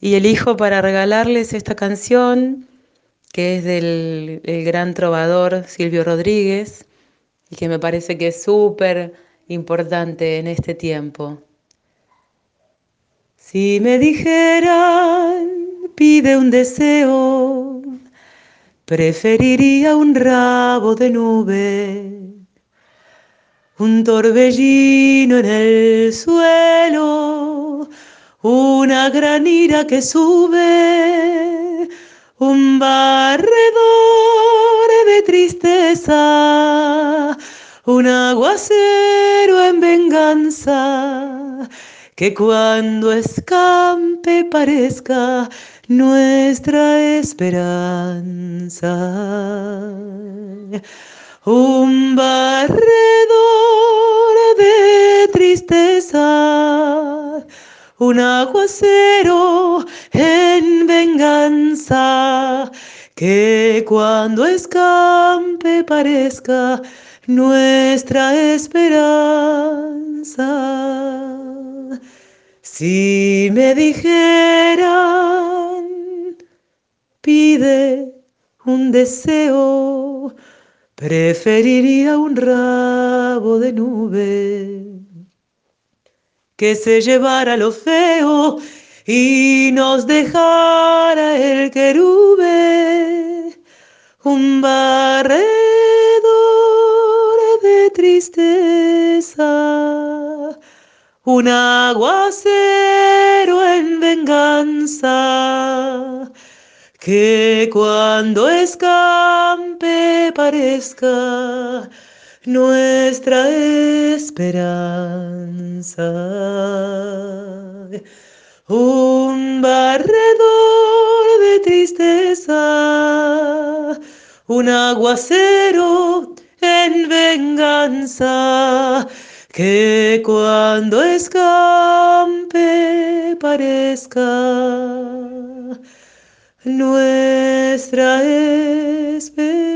Y elijo para regalarles esta canción que es del el gran trovador Silvio Rodríguez y que me parece que es súper importante en este tiempo. Si me dijeran, pide un deseo, preferiría un rabo de nube, un torbellino en el suelo, una gran ira que sube, un barredor de tristeza, un aguacero en venganza que cuando escampe parezca nuestra esperanza. Un barredor de tristeza, un aguacero en venganza, que cuando escampe parezca nuestra esperanza. Si me dijeran, pide un deseo, preferiría un rabo de nube que se llevara lo feo y nos dejara el querube, un barredor de tristeza un aguacero en venganza, que cuando escampe parezca nuestra esperanza. Un barredor de tristeza, un aguacero en venganza que cuando escampe parezca nuestra esperanza.